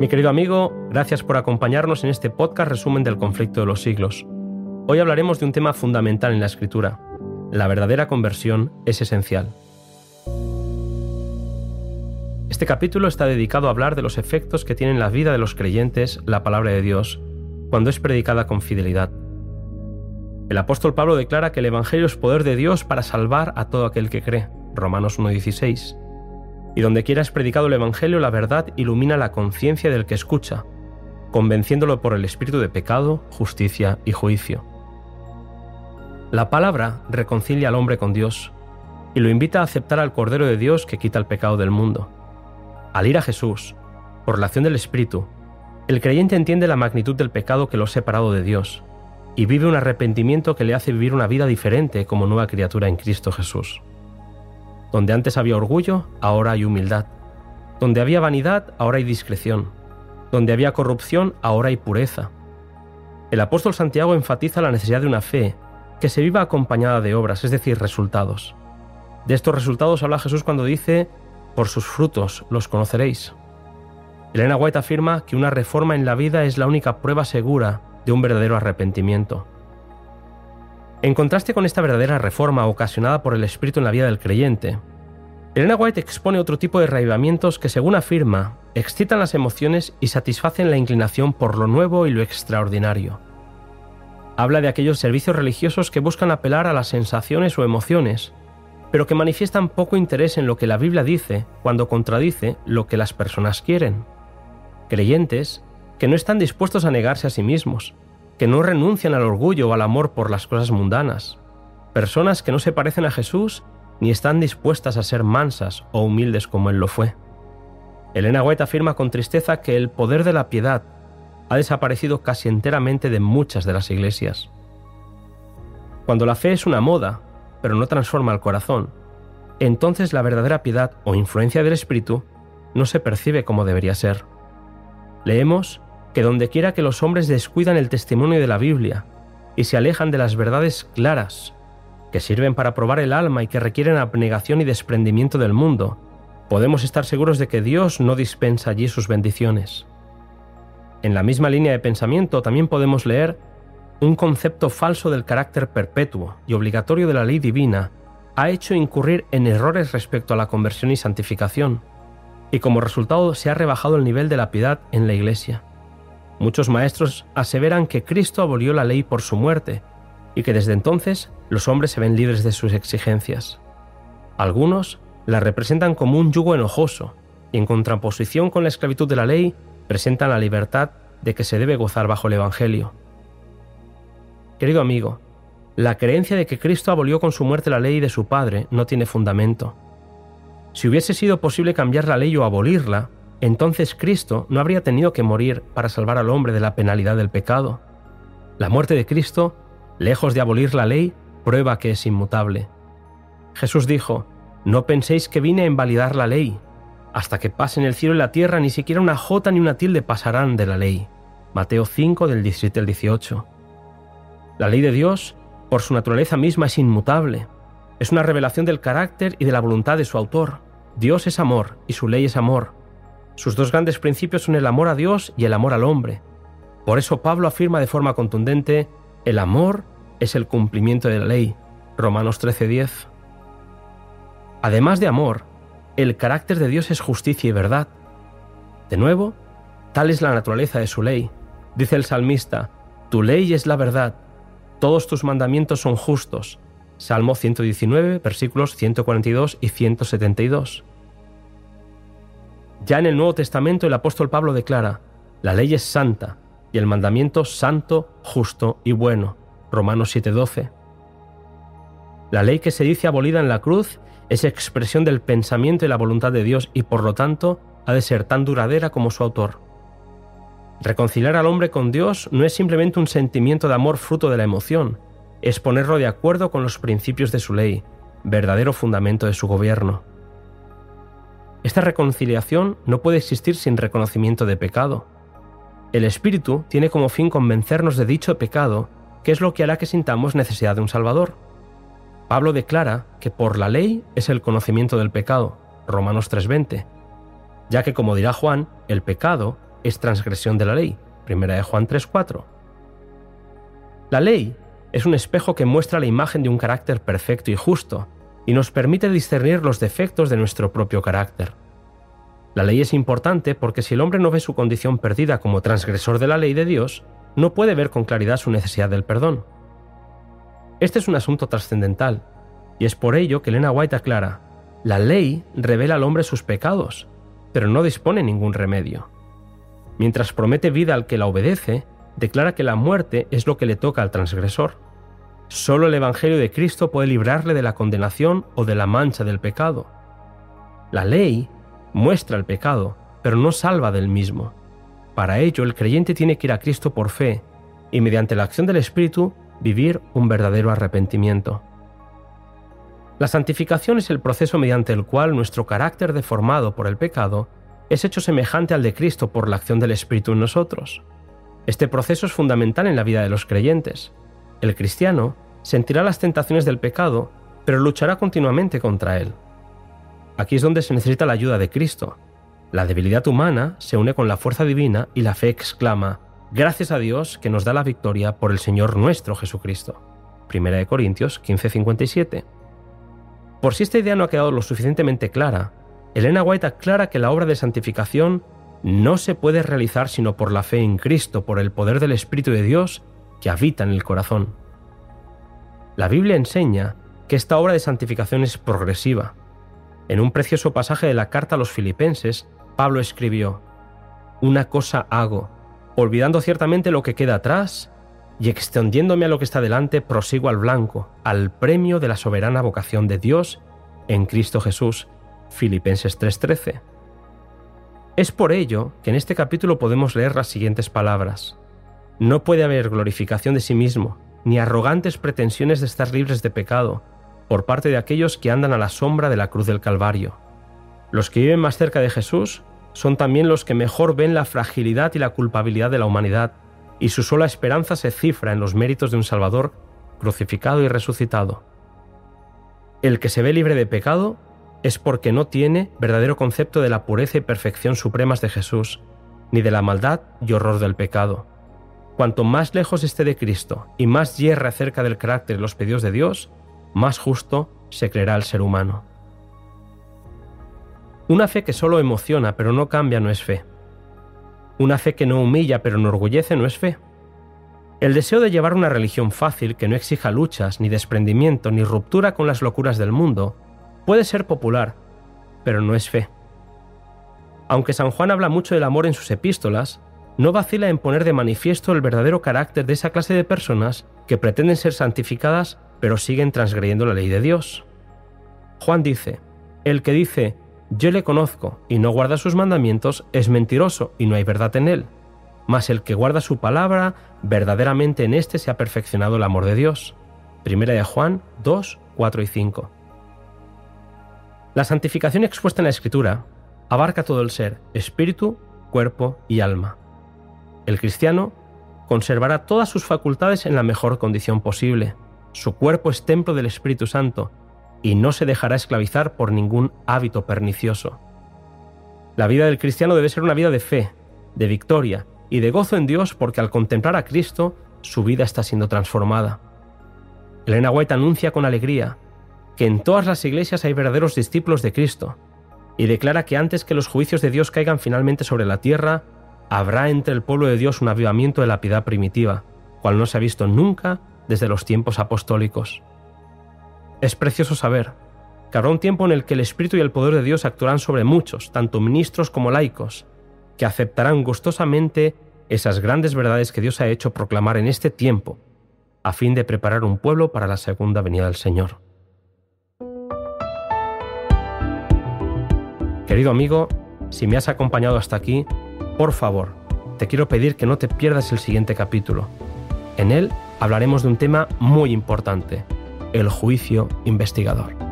Mi querido amigo, gracias por acompañarnos en este podcast resumen del conflicto de los siglos. Hoy hablaremos de un tema fundamental en la escritura. La verdadera conversión es esencial. Este capítulo está dedicado a hablar de los efectos que tiene en la vida de los creyentes la palabra de Dios cuando es predicada con fidelidad. El apóstol Pablo declara que el Evangelio es poder de Dios para salvar a todo aquel que cree. Romanos 1.16. Y donde quiera es predicado el Evangelio, la verdad ilumina la conciencia del que escucha, convenciéndolo por el espíritu de pecado, justicia y juicio. La palabra reconcilia al hombre con Dios y lo invita a aceptar al Cordero de Dios que quita el pecado del mundo. Al ir a Jesús, por la acción del Espíritu, el creyente entiende la magnitud del pecado que lo ha separado de Dios y vive un arrepentimiento que le hace vivir una vida diferente como nueva criatura en Cristo Jesús. Donde antes había orgullo, ahora hay humildad. Donde había vanidad, ahora hay discreción. Donde había corrupción, ahora hay pureza. El apóstol Santiago enfatiza la necesidad de una fe que se viva acompañada de obras, es decir, resultados. De estos resultados habla Jesús cuando dice, por sus frutos los conoceréis. Elena White afirma que una reforma en la vida es la única prueba segura de un verdadero arrepentimiento. En contraste con esta verdadera reforma ocasionada por el Espíritu en la vida del creyente, Elena White expone otro tipo de reavivamientos que, según afirma, excitan las emociones y satisfacen la inclinación por lo nuevo y lo extraordinario. Habla de aquellos servicios religiosos que buscan apelar a las sensaciones o emociones, pero que manifiestan poco interés en lo que la Biblia dice cuando contradice lo que las personas quieren. Creyentes que no están dispuestos a negarse a sí mismos, que no renuncian al orgullo o al amor por las cosas mundanas, personas que no se parecen a Jesús ni están dispuestas a ser mansas o humildes como Él lo fue. Elena White afirma con tristeza que el poder de la piedad ha desaparecido casi enteramente de muchas de las iglesias. Cuando la fe es una moda, pero no transforma el corazón, entonces la verdadera piedad o influencia del Espíritu no se percibe como debería ser. Leemos que donde quiera que los hombres descuidan el testimonio de la Biblia y se alejan de las verdades claras, que sirven para probar el alma y que requieren abnegación y desprendimiento del mundo, podemos estar seguros de que Dios no dispensa allí sus bendiciones. En la misma línea de pensamiento también podemos leer un concepto falso del carácter perpetuo y obligatorio de la ley divina ha hecho incurrir en errores respecto a la conversión y santificación, y como resultado se ha rebajado el nivel de la piedad en la Iglesia. Muchos maestros aseveran que Cristo abolió la ley por su muerte y que desde entonces los hombres se ven libres de sus exigencias. Algunos la representan como un yugo enojoso y en contraposición con la esclavitud de la ley presentan la libertad de que se debe gozar bajo el Evangelio. Querido amigo, la creencia de que Cristo abolió con su muerte la ley de su Padre no tiene fundamento. Si hubiese sido posible cambiar la ley o abolirla, entonces Cristo no habría tenido que morir para salvar al hombre de la penalidad del pecado. La muerte de Cristo, lejos de abolir la ley, prueba que es inmutable. Jesús dijo, no penséis que vine a invalidar la ley. Hasta que pasen el cielo y la tierra, ni siquiera una jota ni una tilde pasarán de la ley. Mateo 5 del 17 al 18. La ley de Dios, por su naturaleza misma, es inmutable. Es una revelación del carácter y de la voluntad de su autor. Dios es amor y su ley es amor. Sus dos grandes principios son el amor a Dios y el amor al hombre. Por eso Pablo afirma de forma contundente, el amor es el cumplimiento de la ley. Romanos 13:10. Además de amor, el carácter de Dios es justicia y verdad. De nuevo, tal es la naturaleza de su ley. Dice el salmista, tu ley es la verdad, todos tus mandamientos son justos. Salmo 119, versículos 142 y 172. Ya en el Nuevo Testamento el apóstol Pablo declara, la ley es santa y el mandamiento santo, justo y bueno. Romanos 7:12. La ley que se dice abolida en la cruz es expresión del pensamiento y la voluntad de Dios y por lo tanto ha de ser tan duradera como su autor. Reconciliar al hombre con Dios no es simplemente un sentimiento de amor fruto de la emoción, es ponerlo de acuerdo con los principios de su ley, verdadero fundamento de su gobierno. Esta reconciliación no puede existir sin reconocimiento de pecado. El Espíritu tiene como fin convencernos de dicho pecado, que es lo que hará que sintamos necesidad de un Salvador. Pablo declara que por la ley es el conocimiento del pecado, Romanos 3:20, ya que como dirá Juan, el pecado es transgresión de la ley. Primera de Juan 3:4. La ley es un espejo que muestra la imagen de un carácter perfecto y justo y nos permite discernir los defectos de nuestro propio carácter. La ley es importante porque si el hombre no ve su condición perdida como transgresor de la ley de Dios, no puede ver con claridad su necesidad del perdón. Este es un asunto trascendental, y es por ello que Elena White aclara, la ley revela al hombre sus pecados, pero no dispone ningún remedio. Mientras promete vida al que la obedece, declara que la muerte es lo que le toca al transgresor. Solo el Evangelio de Cristo puede librarle de la condenación o de la mancha del pecado. La ley muestra el pecado, pero no salva del mismo. Para ello, el creyente tiene que ir a Cristo por fe y mediante la acción del Espíritu vivir un verdadero arrepentimiento. La santificación es el proceso mediante el cual nuestro carácter deformado por el pecado es hecho semejante al de Cristo por la acción del Espíritu en nosotros. Este proceso es fundamental en la vida de los creyentes. El cristiano sentirá las tentaciones del pecado, pero luchará continuamente contra él. Aquí es donde se necesita la ayuda de Cristo. La debilidad humana se une con la fuerza divina y la fe exclama, Gracias a Dios que nos da la victoria por el Señor nuestro Jesucristo. 1 Corintios 15:57. Por si esta idea no ha quedado lo suficientemente clara, Elena White aclara que la obra de santificación no se puede realizar sino por la fe en Cristo, por el poder del Espíritu de Dios que habita en el corazón. La Biblia enseña que esta obra de santificación es progresiva. En un precioso pasaje de la carta a los filipenses, Pablo escribió, Una cosa hago, olvidando ciertamente lo que queda atrás y extendiéndome a lo que está delante, prosigo al blanco, al premio de la soberana vocación de Dios en Cristo Jesús. Filipenses 3:13. Es por ello que en este capítulo podemos leer las siguientes palabras. No puede haber glorificación de sí mismo, ni arrogantes pretensiones de estar libres de pecado, por parte de aquellos que andan a la sombra de la cruz del Calvario. Los que viven más cerca de Jesús son también los que mejor ven la fragilidad y la culpabilidad de la humanidad, y su sola esperanza se cifra en los méritos de un Salvador crucificado y resucitado. El que se ve libre de pecado es porque no tiene verdadero concepto de la pureza y perfección supremas de Jesús, ni de la maldad y horror del pecado. Cuanto más lejos esté de Cristo y más hierre acerca del carácter y los pedidos de Dios, más justo se creerá el ser humano. Una fe que solo emociona pero no cambia no es fe. Una fe que no humilla pero enorgullece no es fe. El deseo de llevar una religión fácil que no exija luchas, ni desprendimiento, ni ruptura con las locuras del mundo, Puede ser popular, pero no es fe. Aunque San Juan habla mucho del amor en sus epístolas, no vacila en poner de manifiesto el verdadero carácter de esa clase de personas que pretenden ser santificadas pero siguen transgrediendo la ley de Dios. Juan dice, el que dice, yo le conozco y no guarda sus mandamientos es mentiroso y no hay verdad en él, mas el que guarda su palabra, verdaderamente en éste se ha perfeccionado el amor de Dios. Primera de Juan 2, 4 y 5. La santificación expuesta en la Escritura abarca todo el ser, espíritu, cuerpo y alma. El cristiano conservará todas sus facultades en la mejor condición posible. Su cuerpo es templo del Espíritu Santo y no se dejará esclavizar por ningún hábito pernicioso. La vida del cristiano debe ser una vida de fe, de victoria y de gozo en Dios porque al contemplar a Cristo su vida está siendo transformada. Elena White anuncia con alegría que en todas las iglesias hay verdaderos discípulos de Cristo, y declara que antes que los juicios de Dios caigan finalmente sobre la tierra, habrá entre el pueblo de Dios un avivamiento de la piedad primitiva, cual no se ha visto nunca desde los tiempos apostólicos. Es precioso saber que habrá un tiempo en el que el Espíritu y el poder de Dios actuarán sobre muchos, tanto ministros como laicos, que aceptarán gustosamente esas grandes verdades que Dios ha hecho proclamar en este tiempo, a fin de preparar un pueblo para la segunda venida del Señor. Querido amigo, si me has acompañado hasta aquí, por favor, te quiero pedir que no te pierdas el siguiente capítulo. En él hablaremos de un tema muy importante, el juicio investigador.